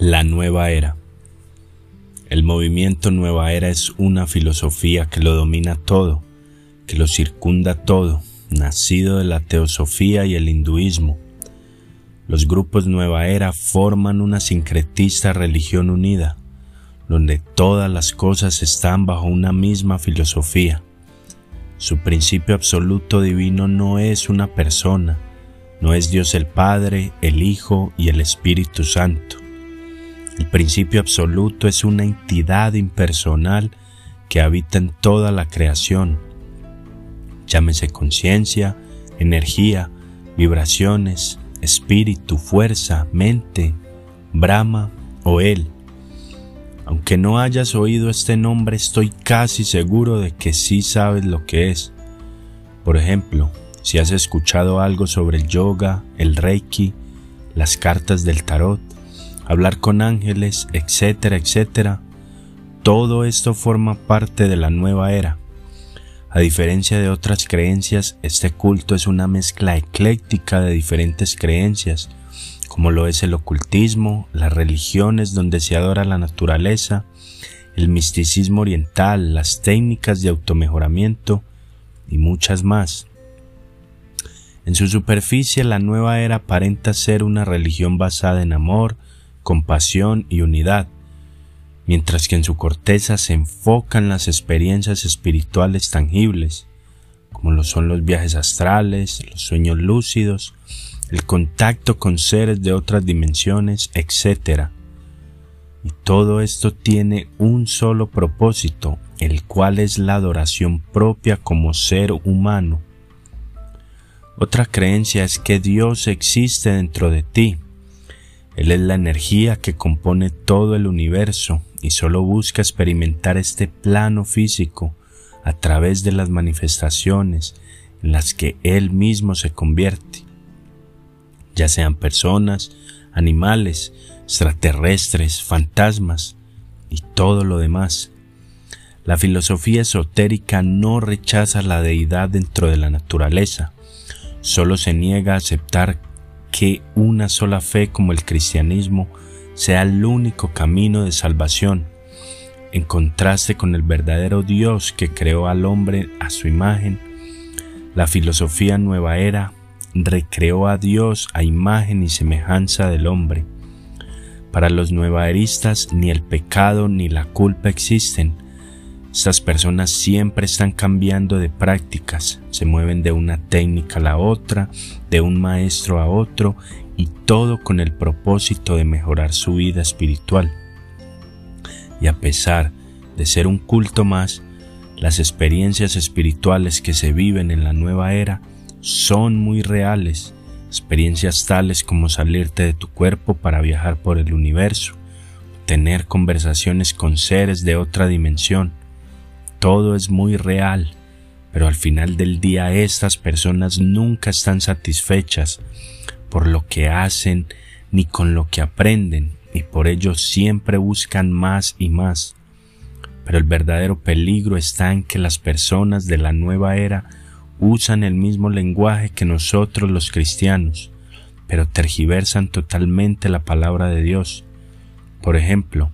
La nueva era. El movimiento Nueva Era es una filosofía que lo domina todo, que lo circunda todo, nacido de la teosofía y el hinduismo. Los grupos Nueva Era forman una sincretista religión unida, donde todas las cosas están bajo una misma filosofía. Su principio absoluto divino no es una persona, no es Dios el Padre, el Hijo y el Espíritu Santo el principio absoluto es una entidad impersonal que habita en toda la creación. Llámese conciencia, energía, vibraciones, espíritu, fuerza, mente, Brahma o Él. Aunque no hayas oído este nombre, estoy casi seguro de que sí sabes lo que es. Por ejemplo, si has escuchado algo sobre el yoga, el reiki, las cartas del tarot, hablar con ángeles, etcétera, etcétera. Todo esto forma parte de la nueva era. A diferencia de otras creencias, este culto es una mezcla ecléctica de diferentes creencias, como lo es el ocultismo, las religiones donde se adora la naturaleza, el misticismo oriental, las técnicas de automejoramiento y muchas más. En su superficie, la nueva era aparenta ser una religión basada en amor, compasión y unidad, mientras que en su corteza se enfocan las experiencias espirituales tangibles, como lo son los viajes astrales, los sueños lúcidos, el contacto con seres de otras dimensiones, etc. Y todo esto tiene un solo propósito, el cual es la adoración propia como ser humano. Otra creencia es que Dios existe dentro de ti, él es la energía que compone todo el universo y solo busca experimentar este plano físico a través de las manifestaciones en las que Él mismo se convierte, ya sean personas, animales, extraterrestres, fantasmas y todo lo demás. La filosofía esotérica no rechaza la deidad dentro de la naturaleza, solo se niega a aceptar que una sola fe como el cristianismo sea el único camino de salvación, en contraste con el verdadero Dios que creó al hombre a su imagen, la filosofía nueva era recreó a Dios a imagen y semejanza del hombre. Para los nuevaeristas ni el pecado ni la culpa existen, estas personas siempre están cambiando de prácticas, se mueven de una técnica a la otra, de un maestro a otro y todo con el propósito de mejorar su vida espiritual. Y a pesar de ser un culto más, las experiencias espirituales que se viven en la nueva era son muy reales, experiencias tales como salirte de tu cuerpo para viajar por el universo, tener conversaciones con seres de otra dimensión, todo es muy real, pero al final del día estas personas nunca están satisfechas por lo que hacen ni con lo que aprenden y por ello siempre buscan más y más. Pero el verdadero peligro está en que las personas de la nueva era usan el mismo lenguaje que nosotros los cristianos, pero tergiversan totalmente la palabra de Dios. Por ejemplo,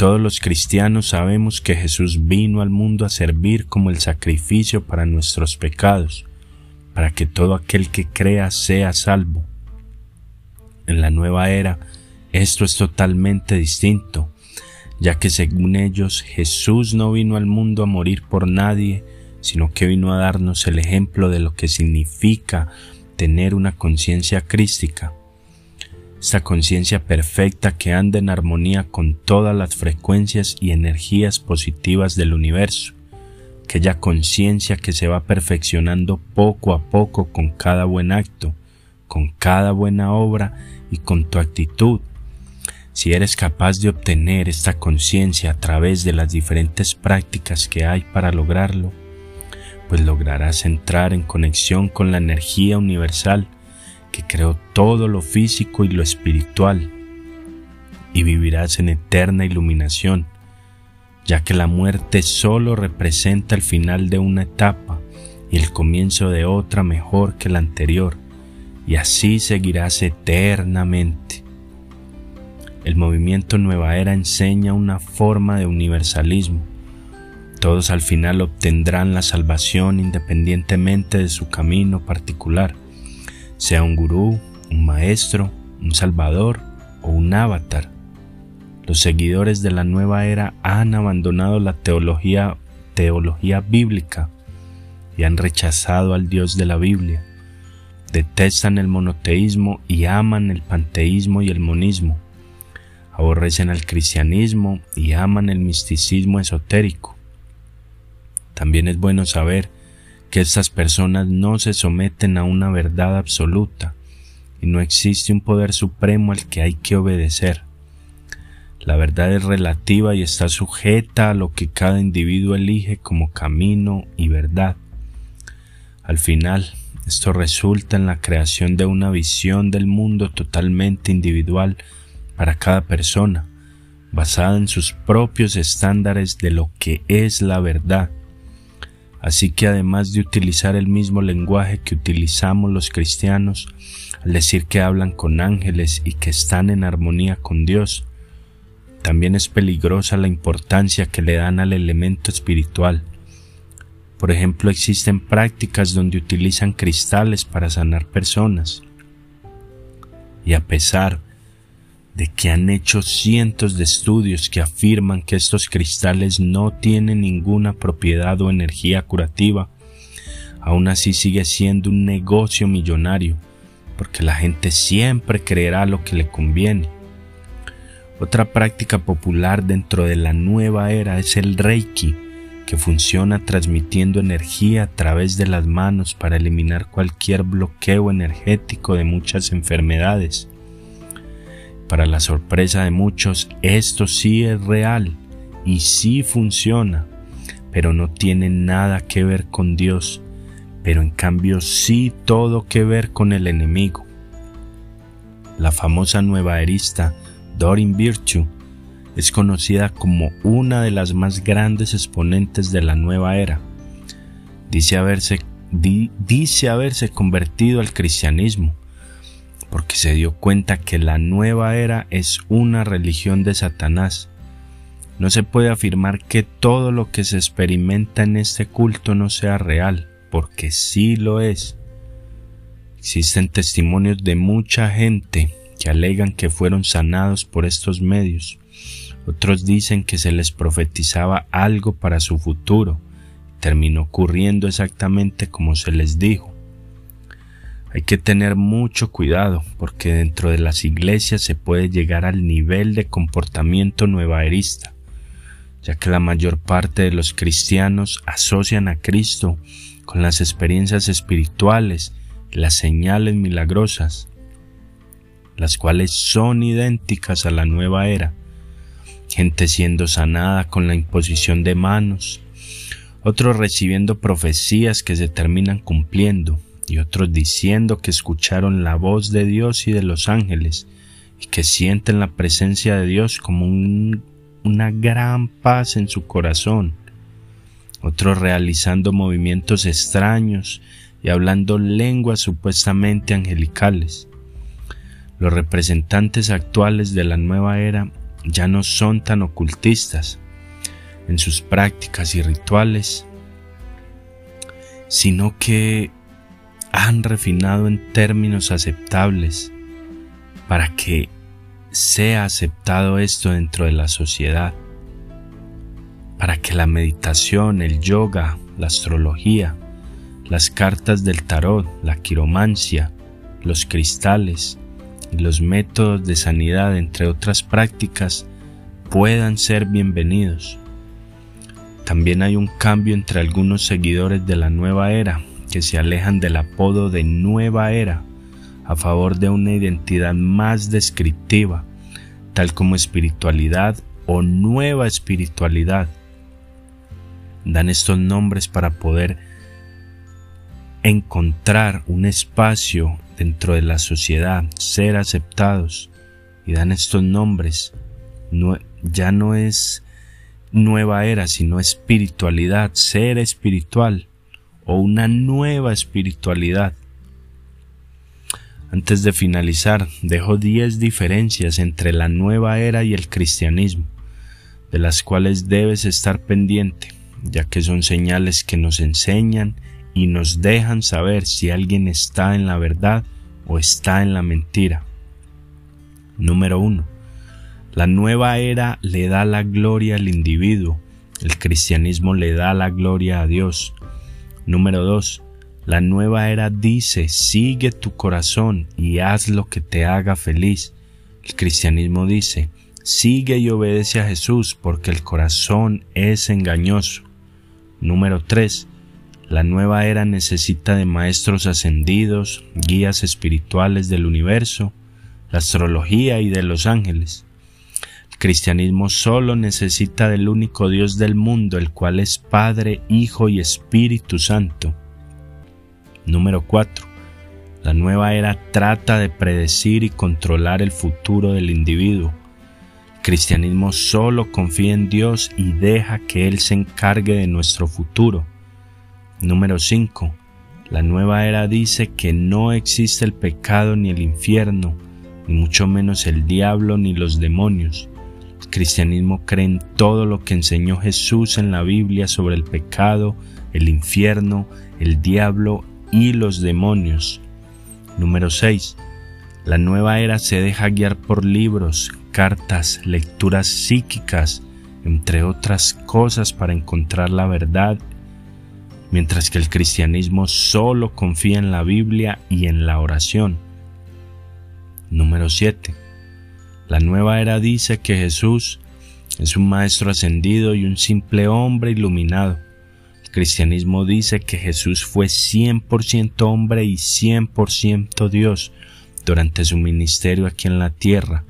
todos los cristianos sabemos que Jesús vino al mundo a servir como el sacrificio para nuestros pecados, para que todo aquel que crea sea salvo. En la nueva era, esto es totalmente distinto, ya que según ellos Jesús no vino al mundo a morir por nadie, sino que vino a darnos el ejemplo de lo que significa tener una conciencia crística esta conciencia perfecta que anda en armonía con todas las frecuencias y energías positivas del universo, aquella conciencia que se va perfeccionando poco a poco con cada buen acto, con cada buena obra y con tu actitud. Si eres capaz de obtener esta conciencia a través de las diferentes prácticas que hay para lograrlo, pues lograrás entrar en conexión con la energía universal que creó todo lo físico y lo espiritual, y vivirás en eterna iluminación, ya que la muerte solo representa el final de una etapa y el comienzo de otra mejor que la anterior, y así seguirás eternamente. el movimiento Nueva Era enseña una forma de universalismo. Todos al final obtendrán la salvación independientemente de su camino particular, sea un gurú, un maestro, un salvador o un avatar. Los seguidores de la nueva era han abandonado la teología, teología bíblica y han rechazado al Dios de la Biblia. Detestan el monoteísmo y aman el panteísmo y el monismo. Aborrecen al cristianismo y aman el misticismo esotérico. También es bueno saber que estas personas no se someten a una verdad absoluta y no existe un poder supremo al que hay que obedecer. La verdad es relativa y está sujeta a lo que cada individuo elige como camino y verdad. Al final, esto resulta en la creación de una visión del mundo totalmente individual para cada persona, basada en sus propios estándares de lo que es la verdad. Así que además de utilizar el mismo lenguaje que utilizamos los cristianos, al decir que hablan con ángeles y que están en armonía con Dios, también es peligrosa la importancia que le dan al elemento espiritual. Por ejemplo, existen prácticas donde utilizan cristales para sanar personas. Y a pesar de que han hecho cientos de estudios que afirman que estos cristales no tienen ninguna propiedad o energía curativa, aún así sigue siendo un negocio millonario, porque la gente siempre creerá lo que le conviene. Otra práctica popular dentro de la nueva era es el Reiki, que funciona transmitiendo energía a través de las manos para eliminar cualquier bloqueo energético de muchas enfermedades. Para la sorpresa de muchos, esto sí es real y sí funciona, pero no tiene nada que ver con Dios, pero en cambio sí todo que ver con el enemigo. La famosa nueva erista Dorin Virtue es conocida como una de las más grandes exponentes de la nueva era. Dice haberse, dice haberse convertido al cristianismo porque se dio cuenta que la nueva era es una religión de Satanás. No se puede afirmar que todo lo que se experimenta en este culto no sea real, porque sí lo es. Existen testimonios de mucha gente que alegan que fueron sanados por estos medios. Otros dicen que se les profetizaba algo para su futuro. Terminó ocurriendo exactamente como se les dijo. Hay que tener mucho cuidado porque dentro de las iglesias se puede llegar al nivel de comportamiento nuevaerista, ya que la mayor parte de los cristianos asocian a Cristo con las experiencias espirituales, las señales milagrosas, las cuales son idénticas a la nueva era. Gente siendo sanada con la imposición de manos, otros recibiendo profecías que se terminan cumpliendo, y otros diciendo que escucharon la voz de Dios y de los ángeles, y que sienten la presencia de Dios como una gran paz en su corazón, otros realizando movimientos extraños y hablando lenguas supuestamente angelicales. Los representantes actuales de la nueva era ya no son tan ocultistas en sus prácticas y rituales, sino que han refinado en términos aceptables para que sea aceptado esto dentro de la sociedad, para que la meditación, el yoga, la astrología, las cartas del tarot, la quiromancia, los cristales, los métodos de sanidad, entre otras prácticas, puedan ser bienvenidos. También hay un cambio entre algunos seguidores de la nueva era que se alejan del apodo de nueva era a favor de una identidad más descriptiva, tal como espiritualidad o nueva espiritualidad. Dan estos nombres para poder encontrar un espacio dentro de la sociedad, ser aceptados y dan estos nombres. ya no es nueva era, sino espiritualidad, ser espiritual o una nueva espiritualidad. Antes de finalizar, dejo 10 diferencias entre la nueva era y el cristianismo, de las cuales debes estar pendiente, ya que son señales que nos enseñan y nos dejan saber si alguien está en la verdad o está en la mentira. Número 1. La nueva era le da la gloria al individuo, el cristianismo le da la gloria a Dios. Número 2. La nueva era dice, sigue tu corazón y haz lo que te haga feliz. El cristianismo dice, sigue y obedece a Jesús porque el corazón es engañoso. Número 3. La nueva era necesita de maestros ascendidos, guías espirituales del universo, la astrología y de los ángeles. Cristianismo solo necesita del único Dios del mundo, el cual es Padre, Hijo y Espíritu Santo. Número 4. La nueva era trata de predecir y controlar el futuro del individuo. Cristianismo solo confía en Dios y deja que Él se encargue de nuestro futuro. Número 5. La nueva era dice que no existe el pecado ni el infierno, ni mucho menos el diablo ni los demonios. Cristianismo cree en todo lo que enseñó Jesús en la Biblia sobre el pecado, el infierno, el diablo y los demonios. Número 6. La nueva era se deja guiar por libros, cartas, lecturas psíquicas, entre otras cosas para encontrar la verdad mientras que el cristianismo solo confía en la Biblia y en la oración. Número 7. La nueva era dice que Jesús es un maestro ascendido y un simple hombre iluminado. El cristianismo dice que Jesús fue 100% hombre y 100% Dios durante su ministerio aquí en la tierra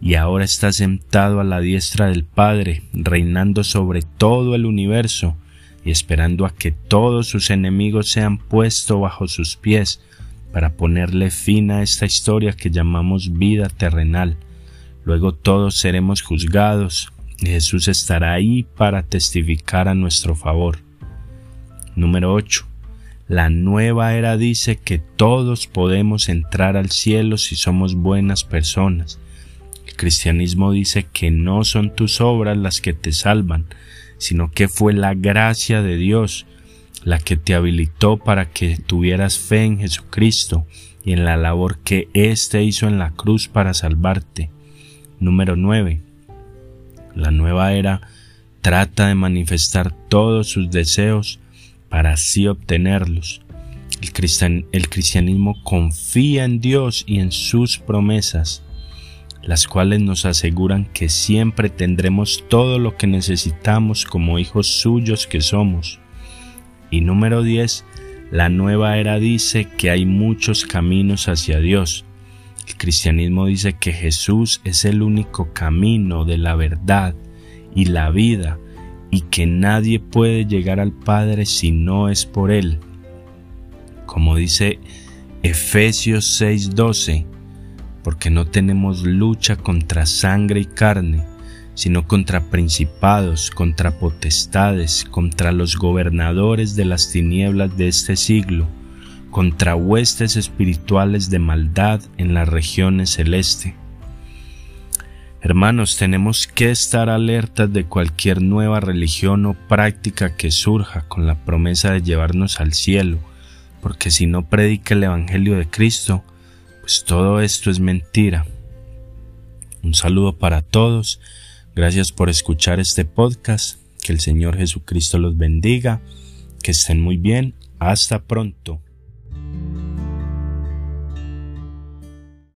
y ahora está sentado a la diestra del Padre, reinando sobre todo el universo y esperando a que todos sus enemigos sean puestos bajo sus pies para ponerle fin a esta historia que llamamos vida terrenal. Luego todos seremos juzgados y Jesús estará ahí para testificar a nuestro favor. Número 8. La nueva era dice que todos podemos entrar al cielo si somos buenas personas. El cristianismo dice que no son tus obras las que te salvan, sino que fue la gracia de Dios la que te habilitó para que tuvieras fe en Jesucristo y en la labor que éste hizo en la cruz para salvarte. Número 9. La nueva era trata de manifestar todos sus deseos para así obtenerlos. El, el cristianismo confía en Dios y en sus promesas las cuales nos aseguran que siempre tendremos todo lo que necesitamos como hijos suyos que somos. Y número 10, la nueva era dice que hay muchos caminos hacia Dios. El cristianismo dice que Jesús es el único camino de la verdad y la vida y que nadie puede llegar al Padre si no es por Él. Como dice Efesios 6:12, porque no tenemos lucha contra sangre y carne, sino contra principados, contra potestades, contra los gobernadores de las tinieblas de este siglo, contra huestes espirituales de maldad en las regiones celeste. Hermanos, tenemos que estar alertas de cualquier nueva religión o práctica que surja con la promesa de llevarnos al cielo, porque si no predica el Evangelio de Cristo, pues todo esto es mentira. Un saludo para todos. Gracias por escuchar este podcast. Que el Señor Jesucristo los bendiga. Que estén muy bien. Hasta pronto.